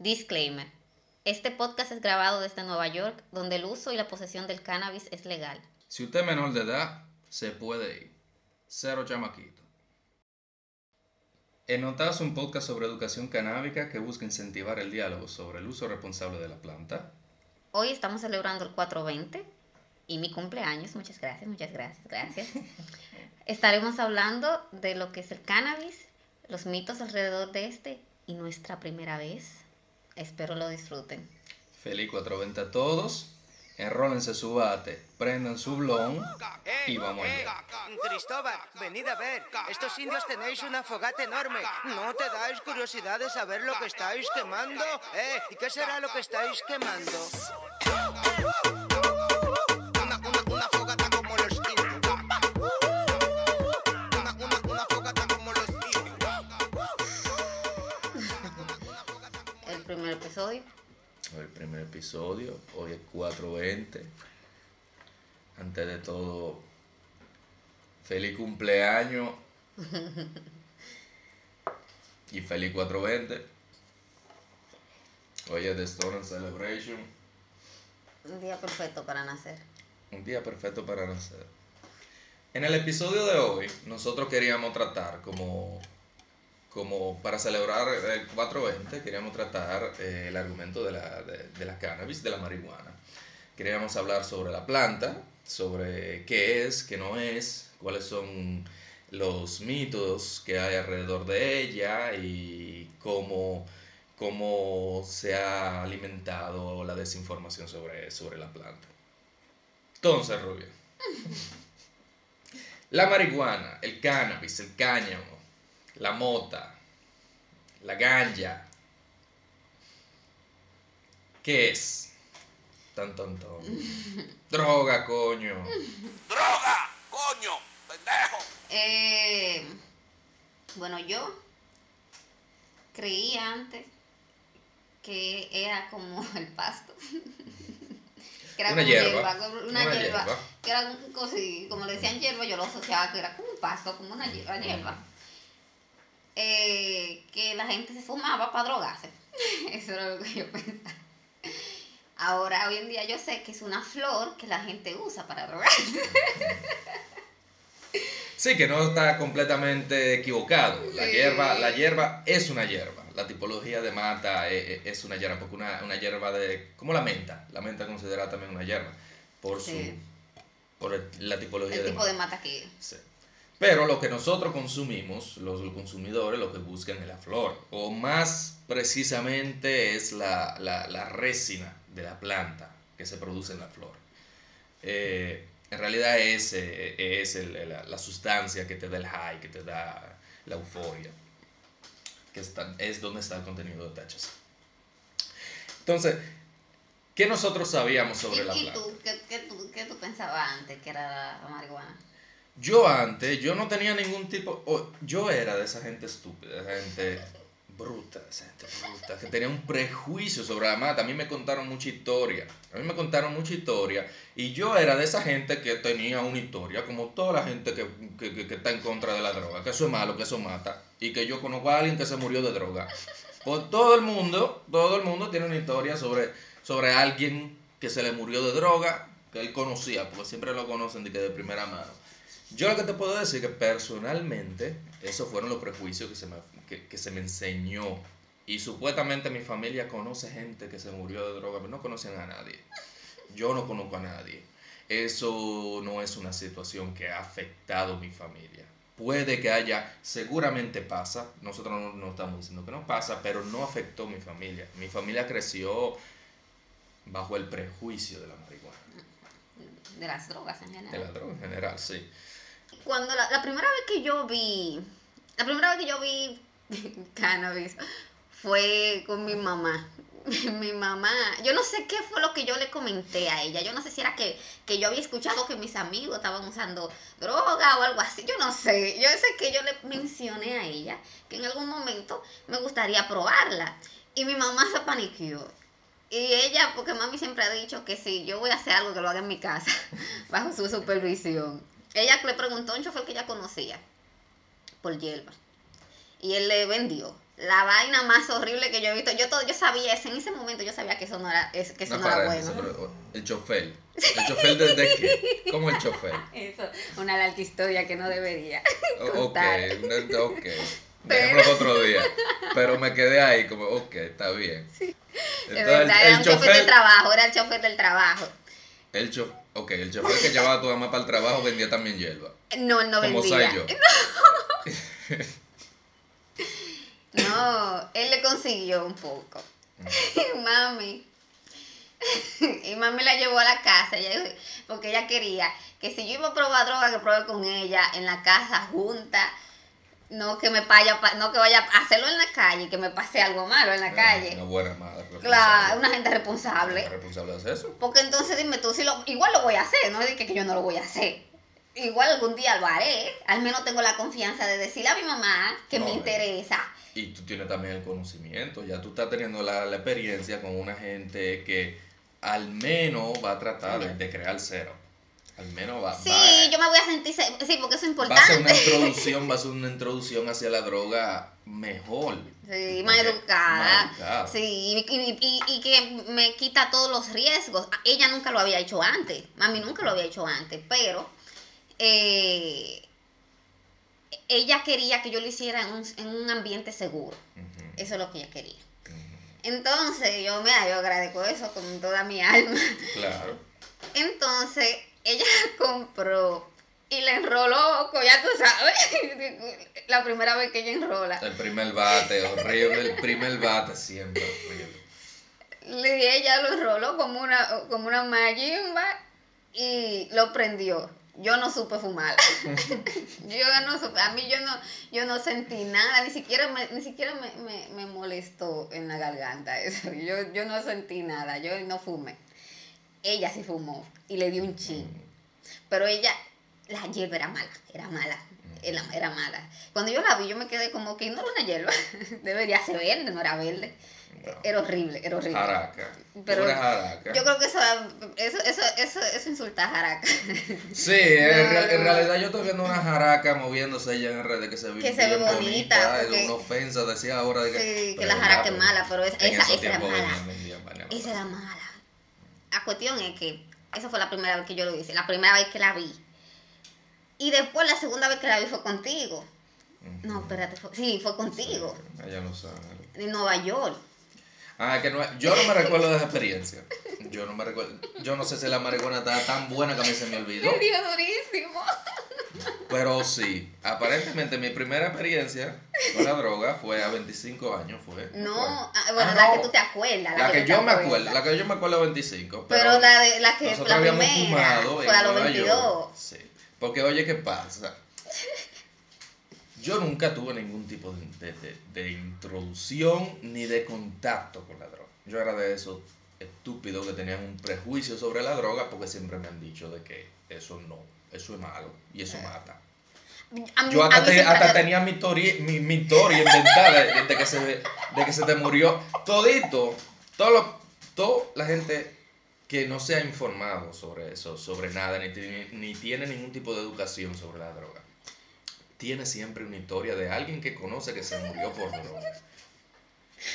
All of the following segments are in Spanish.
Disclaimer. Este podcast es grabado desde Nueva York, donde el uso y la posesión del cannabis es legal. Si usted es menor de edad, se puede ir. Cero chamaquito. Enotas es un podcast sobre educación canábica que busca incentivar el diálogo sobre el uso responsable de la planta. Hoy estamos celebrando el 420 y mi cumpleaños. Muchas gracias, muchas gracias, gracias. Estaremos hablando de lo que es el cannabis, los mitos alrededor de este y nuestra primera vez. Espero lo disfruten. Feliz 420 a todos. Enrólense su bate, prendan su blon y vamos allá. Cristóbal, venid a ver. Estos indios tenéis una fogata enorme. ¿No te dais curiosidad de saber lo que estáis quemando? ¿Eh? ¿Y qué será lo que estáis quemando? Episodio. El primer episodio, hoy es 420. Antes de todo, feliz cumpleaños. y feliz 420. Hoy es The Stoner Celebration. Un día perfecto para nacer. Un día perfecto para nacer. En el episodio de hoy, nosotros queríamos tratar como, como para celebrar el 420, queríamos tratar eh, el argumento de la, de, de la cannabis, de la marihuana. Queríamos hablar sobre la planta, sobre qué es, qué no es, cuáles son los mitos que hay alrededor de ella y cómo, cómo se ha alimentado la desinformación sobre, sobre la planta. Entonces, Rubia. La marihuana, el cannabis, el cáñamo, la mota, la ganja. ¿Qué es? Tan, tan, tan. Droga, coño. ¡Droga! ¡Coño! ¡Pendejo! Eh, bueno, yo creía antes que era como el pasto. que era Una como hierba, como una, una hierba, hierba. Que era cosi- como le decían hierba, yo lo asociaba que era como un pasto, como una hierba. hierba. Eh, que la gente se fumaba para drogarse. Eso era lo que yo pensaba. Ahora, hoy en día, yo sé que es una flor que la gente usa para drogarse. Sí, que no está completamente equivocado. La, Sí. hierba, la hierba es una hierba. La tipología de mata e- e- es una hierba, porque una, una hierba de... como la menta. La menta es considerada también una hierba. Por, Sí. su, por el- la tipología El de tipo de mata que Sí. Pero lo que nosotros consumimos, los consumidores, lo que buscan es la flor. O más precisamente es la, la, la resina de la planta que se produce en la flor. Eh, en realidad es, eh, es el- la, la sustancia que te da el high, que te da la euforia. Que está- es donde está el contenido de THC. Entonces, ¿qué nosotros sabíamos sobre ¿Y, la y planta? tú, ¿qué, qué tú, qué tú pensabas antes que era la marihuana? Yo antes, yo no tenía ningún tipo, o- yo era de esa gente estúpida, de esa gente bruta, esa gente bruta, que tenía un prejuicio sobre la mata. A mí me contaron mucha historia, a mí me contaron mucha historia, y yo era de esa gente que tenía una historia, como toda la gente que, que, que- está en contra de la droga, que eso es malo, que eso mata, y que yo conozco a alguien que se murió de droga. Pues todo el mundo, todo el mundo tiene una historia sobre, sobre alguien que se le murió de droga, que él conocía, porque siempre lo conocen que de primera mano. Yo lo que te puedo decir que personalmente, esos fueron los prejuicios que se me, que, que se me enseñó. Y supuestamente mi familia conoce gente que se murió de droga, pero no conocen a nadie. Yo no conozco a nadie. Eso no es una situación que ha afectado mi familia. Puede que haya, seguramente pasa, nosotros no, no estamos diciendo que no pasa, pero no afectó mi familia. Mi familia creció bajo el prejuicio de la marihuana, De las drogas en de general. la droga en general, sí. Cuando la, la primera vez que yo vi, la primera vez que yo vi cannabis fue con mi mamá. Mi mamá, yo no sé qué fue lo que yo le comenté a ella. Yo no sé si era que, que yo había escuchado que mis amigos estaban usando droga o algo así. Yo no sé. Yo sé que yo le mencioné a ella que en algún momento me gustaría probarla. Y mi mamá se paniqueó. Y ella, porque mami siempre ha dicho que si yo voy a hacer algo que lo haga en mi casa, bajo su supervisión. Ella le preguntó a un chofer que ella conocía por hierba. Y él le vendió la vaina más horrible que yo he visto. Yo todo, yo sabía, en ese momento yo sabía que eso no era, es- que eso no, era bueno. pero, el chofer. ¿El chofer de, de qué? ¿Cómo el chofer? Eso, una larga historia que no debería O- Ok, contar. ok. Dejémoslo para otro día. Pero me quedé ahí como, ok, está bien. De Entonces, verdad, era un chofer del trabajo, era el chofer del trabajo. el chofer, ok, el chofer que llevaba a tu mamá para el trabajo vendía también hierba. No, él no como vendía. soy yo. No, él le consiguió un poco. Y mami. Y mami la llevó a la casa, porque ella quería que si yo iba a probar droga, que pruebe con ella en la casa junta. No que me vaya, no que vaya a hacerlo en la calle, que me pase algo malo en la calle. Una buena madre. Claro, una gente responsable. Una responsable de eso. Porque entonces dime tú, si lo, igual lo voy a hacer, no es que, que yo no lo voy a hacer. Igual algún día lo haré. Al menos tengo la confianza de decirle a mi mamá que No, me interesa. Y tú tienes también el conocimiento, ya tú estás teniendo la, la experiencia con una gente que al menos va a tratar de, de crear cero. Al menos va, Sí, va, yo me voy a sentir, se- sí, porque eso es va a ser una importante. introducción, va a ser una introducción hacia la droga mejor. Sí, más educada. Sí, y, y- y- y que me quita todos los riesgos. Ella nunca lo había hecho antes. Mami nunca lo había hecho antes, pero eh, ella quería que yo lo hiciera en un, en un ambiente seguro. Eso es lo que ella quería. Entonces, yo, mira, yo agradezco eso con toda mi alma. Claro. Entonces, ella compró y le enroló, ya tú sabes, la primera vez que ella enrola. El primer bate, horrible. El primer bate siempre horrible. Le- ella lo enroló como una, como una mayimba y lo prendió. Yo no supe fumar. yo no supe, a mí yo no, yo no sentí nada, ni siquiera me, ni siquiera me, me, me molestó en la garganta eso. Yo, yo no sentí nada, yo no fumé. Ella sí fumó y le dio un chin. Pero ella, la hierba era mala, era mala, era, era mala. Cuando yo la vi, yo me quedé como que no era una hierba, debería ser verde, no era verde. No. Era horrible, era horrible. Jaraca. Pero jaraca. Yo creo que eso, eso, eso, eso, eso insulta a Jaraca. Sí, en, real- en realidad yo estoy viendo una jaraca moviéndose ella en redes que se ve Que se ve bonita, Es una ofensa, decía ahora. De que, Sí, que la jaraca es mala, pero esa, esa, era mala. Esa era mala. La cuestión es que esa fue la primera vez que yo lo hice, la primera vez que la vi. Y después la segunda vez que la vi fue contigo. No, espérate, fue- sí, fue contigo. Sí, ella no sabe. En Nueva York. Ah, que no, yo no me recuerdo de esa experiencia. Yo no me recuerdo. Yo no sé si la marihuana estaba tan buena que a mí se me olvidó. Me dio durísimo. Pero sí, aparentemente mi primera experiencia con la droga fue a 25 años. Fue, No, fue. ah, bueno, Ah, la no. que tú te acuerdas. La que tú yo me acuerdo, la que yo me acuerdo a 25. Pero la de la que nosotros la habíamos primera fumado fue en a los Nueva 22. York. Sí. Porque oye, ¿qué pasa? Yo nunca tuve ningún tipo de, de- de- introducción ni de contacto con la droga. Yo era de esos estúpidos que tenían un prejuicio sobre la droga porque siempre me han dicho de que eso no, eso es malo y eso mata. A mí- Yo hasta, te- hasta tenía mi historia, mi, mi inventada de, de que se, de que se te murió. Todito, todo lo- toda la gente que no se ha informado sobre eso, sobre nada, ni, tiene- ni tiene ningún tipo de educación sobre la droga, tiene siempre una historia de alguien que conoce que se murió por droga.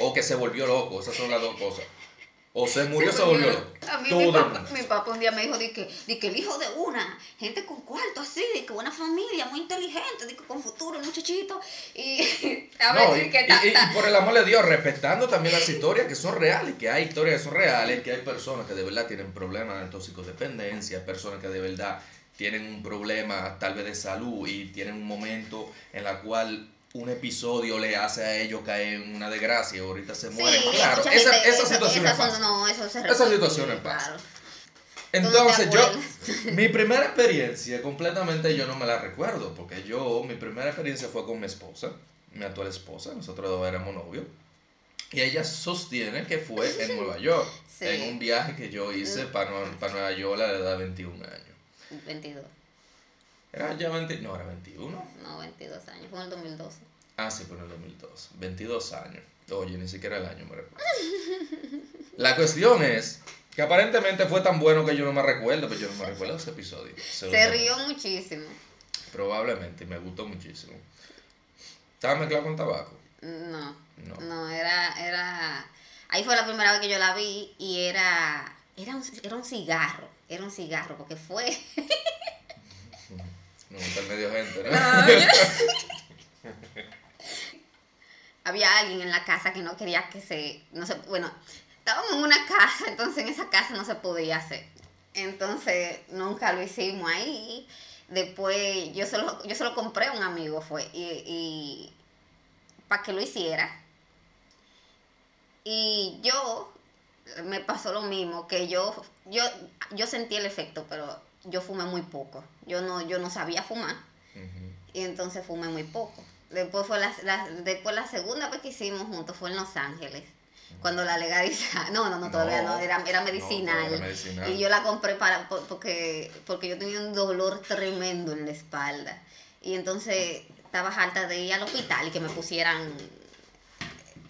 O que se volvió loco, esas son las dos cosas. O se murió o se volvió loco. A mí Todo mi papá, mi papá un día me dijo de que, de que el hijo de una, gente con cuarto así, de que buena familia, muy inteligente, de que con futuro, el muchachito. Y a No, ver, y, que ta- y- y ta- por el amor de Dios, respetando también las historias que son reales, que hay historias que son reales, que hay personas que de verdad tienen problemas de toxicodependencia, personas que de verdad tienen un problema tal vez de salud y tienen un momento en la cual un episodio le hace a ellos caer en una desgracia y ahorita se Sí, mueren. claro, mucha esa, gente- esa situación esas son- pasa. no, eso se repite, situaciones claro. pasan. te Entonces yo, mi primera experiencia completamente yo no me la recuerdo, porque yo, mi primera experiencia fue con mi esposa, mi actual esposa, nosotros dos éramos novios, y ella sostiene que fue en Nueva York, Sí. en un viaje que yo hice para, Nue- para Nueva York a la edad de 21 años. 22, ¿Era ya 20? No, era 21. no, 22 años, fue en el 2012. Ah, sí, fue en el 2002. 22 años. Oye, ni siquiera el año me recuerdo. La cuestión es que aparentemente fue tan bueno que yo no me recuerdo, pero yo no me recuerdo ese episodio. Se rió muchísimo. Probablemente, me gustó muchísimo. ¿Estaba mezclado con tabaco? No, No. no, era, era, ahí fue la primera vez que yo la vi y era, era un, era un cigarro, era un cigarro, porque fue, No, está medio gente, ¿no? había alguien en la casa que no quería que se, no sé, bueno, estábamos en una casa, entonces en esa casa no se podía hacer, entonces nunca lo hicimos ahí, después yo solo, yo solo compré a un amigo fue, y, y para que lo hiciera, y yo me pasó lo mismo, que yo, yo, yo sentí el efecto, pero yo fumé muy poco. Yo no, yo no sabía fumar. Y entonces fumé muy poco. Después fue la, la- después la segunda vez que hicimos juntos fue en Los Ángeles. Cuando la legalizaron. No, no, no, todavía no, No, era, era no, medicinal. era medicinal. Y yo la compré para, por- porque, porque yo tenía un dolor tremendo en la espalda. Y entonces estaba harta de ir al hospital y que me pusieran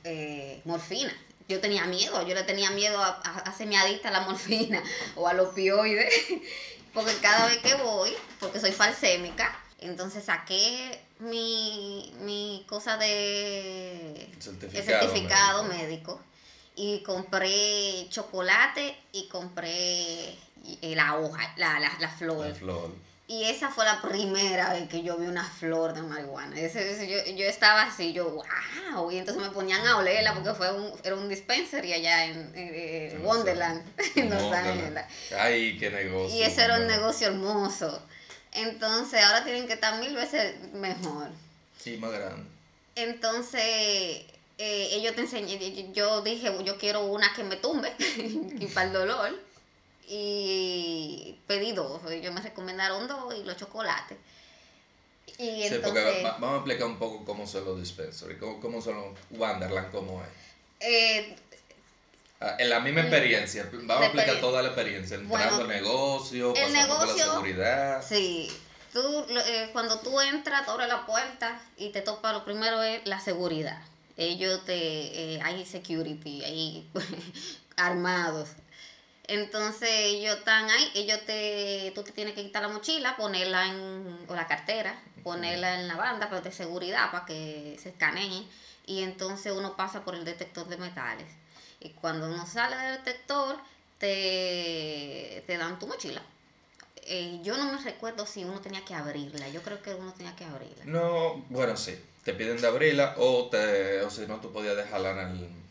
eh, morfina. Yo tenía miedo, yo le tenía miedo a, a, a ser mi adicta a la morfina o al opioide, porque cada vez que voy, porque soy falsémica, entonces saqué mi, mi cosa de el Certificado certificado médico. médico. y compré chocolate y compré la hoja, la, la, la flor. La flor. Y esa fue la primera vez que yo vi una flor de marihuana. Ese, ese- yo, yo estaba así, yo, wow. Y entonces me ponían a olerla porque fue un, era un dispensary allá en, en, En Wonderland, en Los. Ángeles. Ay, qué negocio. Y ese era un negocio hermoso. Entonces ahora tienen que estar mil veces mejor. Sí, más grande. Entonces eh, ellos te enseñé, yo dije, yo quiero una que me tumbe y para el dolor. Y pedí dos, ellos me recomendaron dos y los chocolates. Y Sí, entonces, va- vamos a explicar un poco cómo son los dispensaries, cómo, cómo son los Wonderland, cómo es. eh, Ah, En la misma experiencia, vamos a explicar toda la experiencia, entrando Bueno, al negocio, el pasando por la seguridad. sí, tú, eh, cuando tú entras, abres la puerta y te topa, lo primero es la seguridad. Ellos te, eh, hay security, hay armados. Entonces ellos están ahí, ellos te, tú te tienes que quitar la mochila, ponerla en, o la cartera, ponerla en la banda pero de seguridad para que se escaneen y entonces uno pasa por el detector de metales. Y cuando uno sale del detector, te, te dan tu mochila. Eh, yo no me recuerdo si uno tenía que abrirla, yo creo que uno tenía que abrirla. No, bueno, sí, te piden de abrirla o, te, o si no, tú podías dejarla en el, en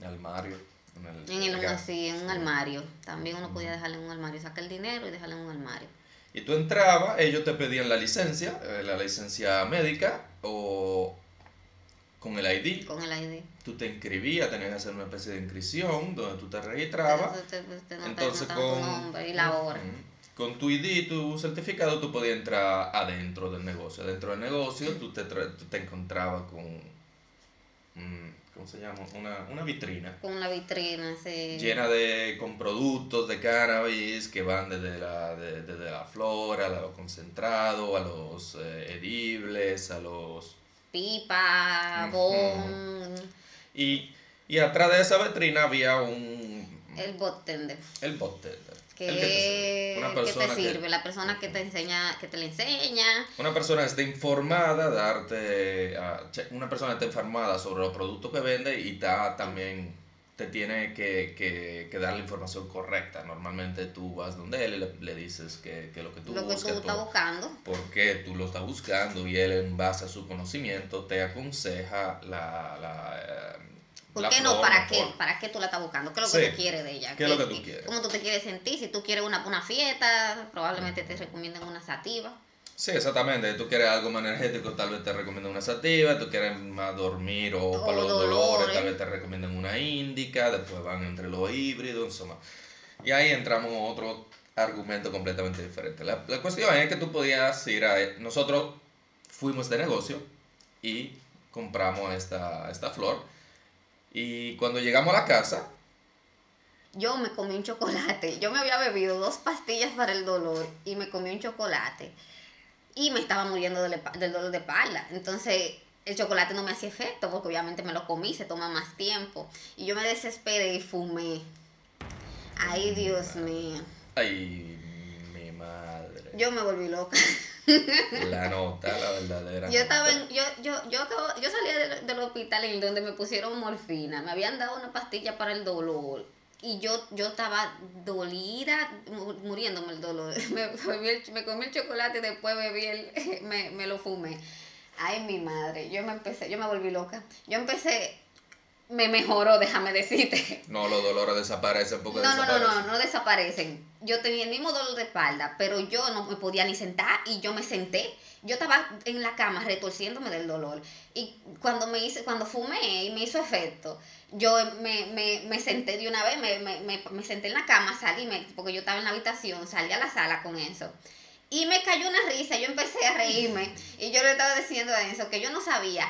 el armario. En el, En, el, acá. sí, en un armario. También uno podía dejarla en un armario, sacar el dinero y dejarla en un armario. Y tú entrabas, ellos te pedían la licencia, eh, la licencia médica o con el ID. Con el ID. Tú te inscribías, tenías que hacer una especie de inscripción donde tú te registrabas. Entonces, te- te- Entonces notan tu con, nombre y la hora. Con tu ID, tu certificado, tú podías entrar adentro del negocio. Dentro del negocio tú te, tú te encontrabas con, ¿cómo se llama? Una, una vitrina Con una vitrina, sí. llena de, con productos de cannabis que van desde la, de- desde la flora, a lo concentrado, a los eh, edibles, a los... Pipa, bon, Y, y atrás de esa vitrina había un... el bartender. El bartender. Que, que te sirve. Una que te persona que- sirve, la persona que te enseña, que te le enseña. Una persona que esté informada, darte, una persona que esté informada sobre los productos que vende y ta- también te tiene que, que, que dar la información correcta. Normalmente tú vas donde él y le, le dices que, que lo que tú lo que tú estás buscando. por qué tú lo estás buscando y él en base a su conocimiento te aconseja la... la eh, ¿Por la qué no? ¿Para qué? ¿Para qué tú la estás buscando? ¿Qué es lo que Sí. tú quieres de ella? ¿Qué es lo que tú quieres? ¿Cómo tú te quieres sentir? Si tú quieres una, una fiesta, probablemente te recomienden una sativa. Sí, exactamente. Tú quieres algo más energético, tal vez te recomienden una sativa. Tú quieres más dormir o, O para los dolores, dolores. tal vez te recomienden una índica. Después van entre los híbridos. más. Y ahí entramos en otro argumento completamente diferente. La, la cuestión es que tú podías ir a... Nosotros fuimos de negocio y compramos esta, esta flor. Y cuando llegamos a la casa, Yo me comí un chocolate. Yo me había bebido dos pastillas para el dolor y me comí un chocolate. Y me estaba muriendo del, del dolor de espalda. Entonces, el chocolate no me hacía efecto porque obviamente me lo comí, se toma más tiempo. Y yo me desesperé y fumé. Ay, Dios mío. ay, mi madre. Yo me volví loca. La nota, la verdadera. Yo estaba en, yo, yo, yo, acabo- yo salía del, del hospital en donde me pusieron morfina, me habían dado una pastilla para el dolor y yo, yo estaba dolida, mu- muriéndome el dolor. Me, comí el, me comí el chocolate y después bebí el, me, me lo fumé. Ay, mi madre, yo me empecé, yo me volví loca. Yo empecé, me mejoró, déjame decirte. No, los dolores desaparecen porque No, no, no, desaparecen. no, no desaparecen. Yo tenía el mismo dolor de espalda, pero yo no me podía ni sentar y yo me senté. Yo estaba en la cama retorciéndome del dolor. Y cuando me hice, cuando fumé y me hizo efecto, yo me, me, me senté de una vez, me, me, senté en la cama, salí, porque yo estaba en la habitación, salí a la sala con eso. Y me cayó una risa, yo empecé a reírme. Y yo le estaba diciendo a eso, que yo no sabía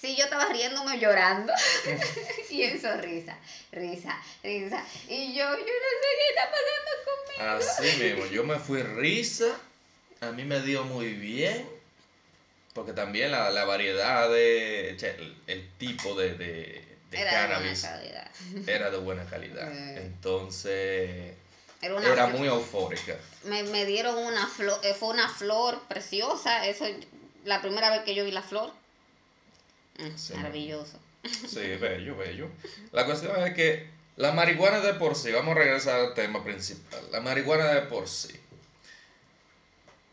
si yo estaba riéndome llorando. y eso, risa, risa, risa. Y yo, yo no sé qué está pasando conmigo. Así mismo, yo me fui risa, a mí me dio muy bien, porque también la, la variedad de, el, el tipo de, de, de Era de buena cannabis calidad. era de buena calidad. Entonces, Era, una era muy eufórica. me, me dieron una flor, eh, fue una flor preciosa. Eso, la primera vez que yo vi la flor. Sí. Maravilloso. Sí, bello, bello. La cuestión es que la marihuana de por sí, vamos a regresar al tema principal, la marihuana de por sí.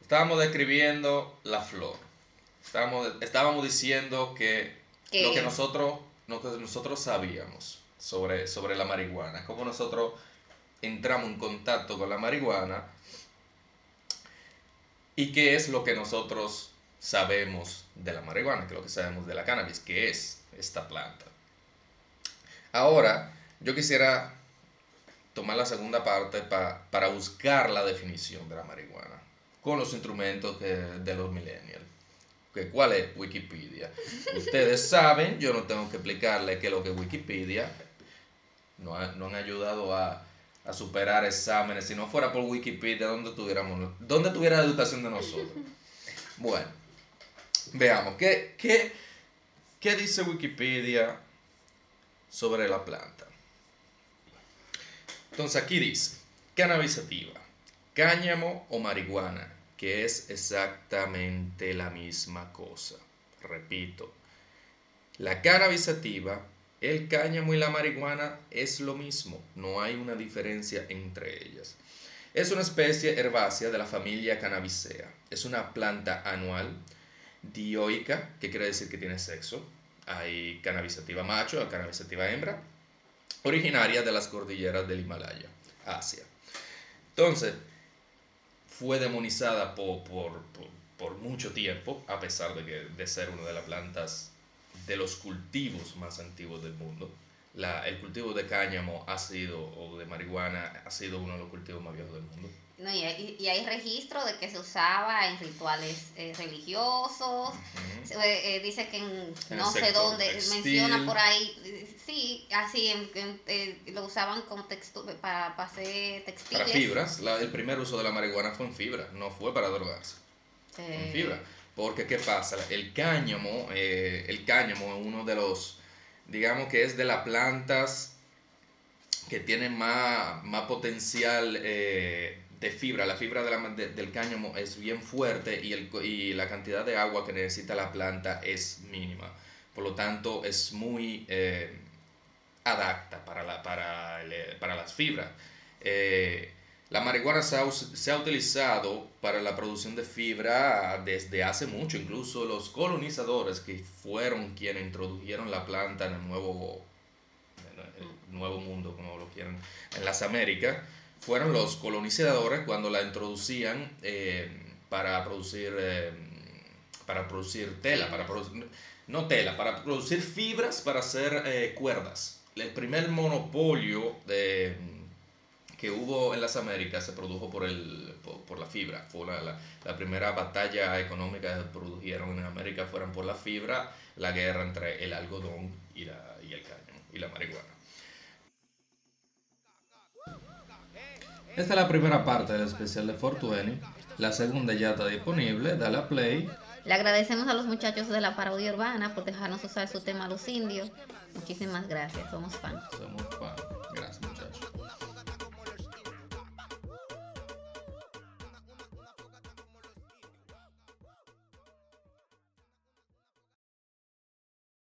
Estábamos describiendo la flor. Estábamos, estábamos diciendo que ¿Qué? lo que nosotros, lo que nosotros sabíamos sobre, sobre la marihuana, cómo nosotros entramos en contacto con la marihuana y qué es lo que nosotros sabemos de la marihuana, que es lo que sabemos de la cannabis, que es esta planta. Ahora, yo quisiera tomar la segunda parte pa- para buscar la definición de la marihuana con los instrumentos que, de los millennials. Que, ¿Cuál es Wikipedia? Ustedes saben, yo no tengo que explicarles qué es lo que es Wikipedia. No, ha- no han ayudado a, a superar exámenes. Si no fuera por Wikipedia, ¿dónde tuviéramos, dónde tuviera la educación de nosotros? Bueno, veamos, ¿qué, qué, qué dice Wikipedia sobre la planta? Entonces aquí dice, cannabis cáñamo o marihuana, que es exactamente la misma cosa. Repito, la cannabis sativa, el cáñamo y la marihuana es lo mismo, no hay una diferencia entre ellas. Es una especie herbácea de la familia Cannabisea. Es una planta anual, dioica, que quiere decir que tiene sexo. Hay cannabis sativa macho, hay cannabis sativa hembra, originaria de las cordilleras del Himalaya, Asia. Entonces, fue demonizada por, por, por, por mucho tiempo, a pesar de, que, de ser una de las plantas de los cultivos más antiguos del mundo. La, el cultivo de cáñamo ha sido, o de marihuana, ha sido uno de los cultivos más viejos del mundo. No, y, hay, y hay registro de que se usaba en rituales eh, religiosos. Eh, eh, dice que en En no sé dónde, textil. menciona por ahí, eh, sí, así, en- en- eh, lo usaban como textu para, para hacer textiles. Para fibras, la- el primer uso de la marihuana fue en fibra, no fue para drogarse. Eh, en fibra. Porque, ¿qué pasa? El cáñamo, eh, el cáñamo es uno de los, digamos que es de las plantas que tienen más, más potencial eh, de fibra. La fibra de la- de- del cáñamo es bien fuerte y, el, y la cantidad de agua que necesita la planta es mínima. Por lo tanto, es muy eh, adapta para, la, para, el- para las fibras. Eh, la marihuana se ha, se ha utilizado para la producción de fibra desde hace mucho. Incluso los colonizadores que fueron quienes introdujeron la planta en el nuevo, en el nuevo mundo, como lo quieran, en las Américas, fueron los colonizadores cuando la introducían eh, para producir eh, para producir tela, para producir, no tela, para producir fibras para hacer eh, cuerdas. El primer monopolio que hubo en las Américas se produjo por, el, por, la fibra. Fue la, la, la primera batalla económica que produjeron en América fueron por la fibra, la guerra entre el algodón y, la, y el cáñamo y la marihuana. Esta es la primera parte del especial de 420. La segunda ya está disponible. Dale a play. Le agradecemos a los muchachos de la parodia urbana por dejarnos usar su tema Los Indios. Muchísimas gracias, somos fans. Somos fan. Gracias, muchachos.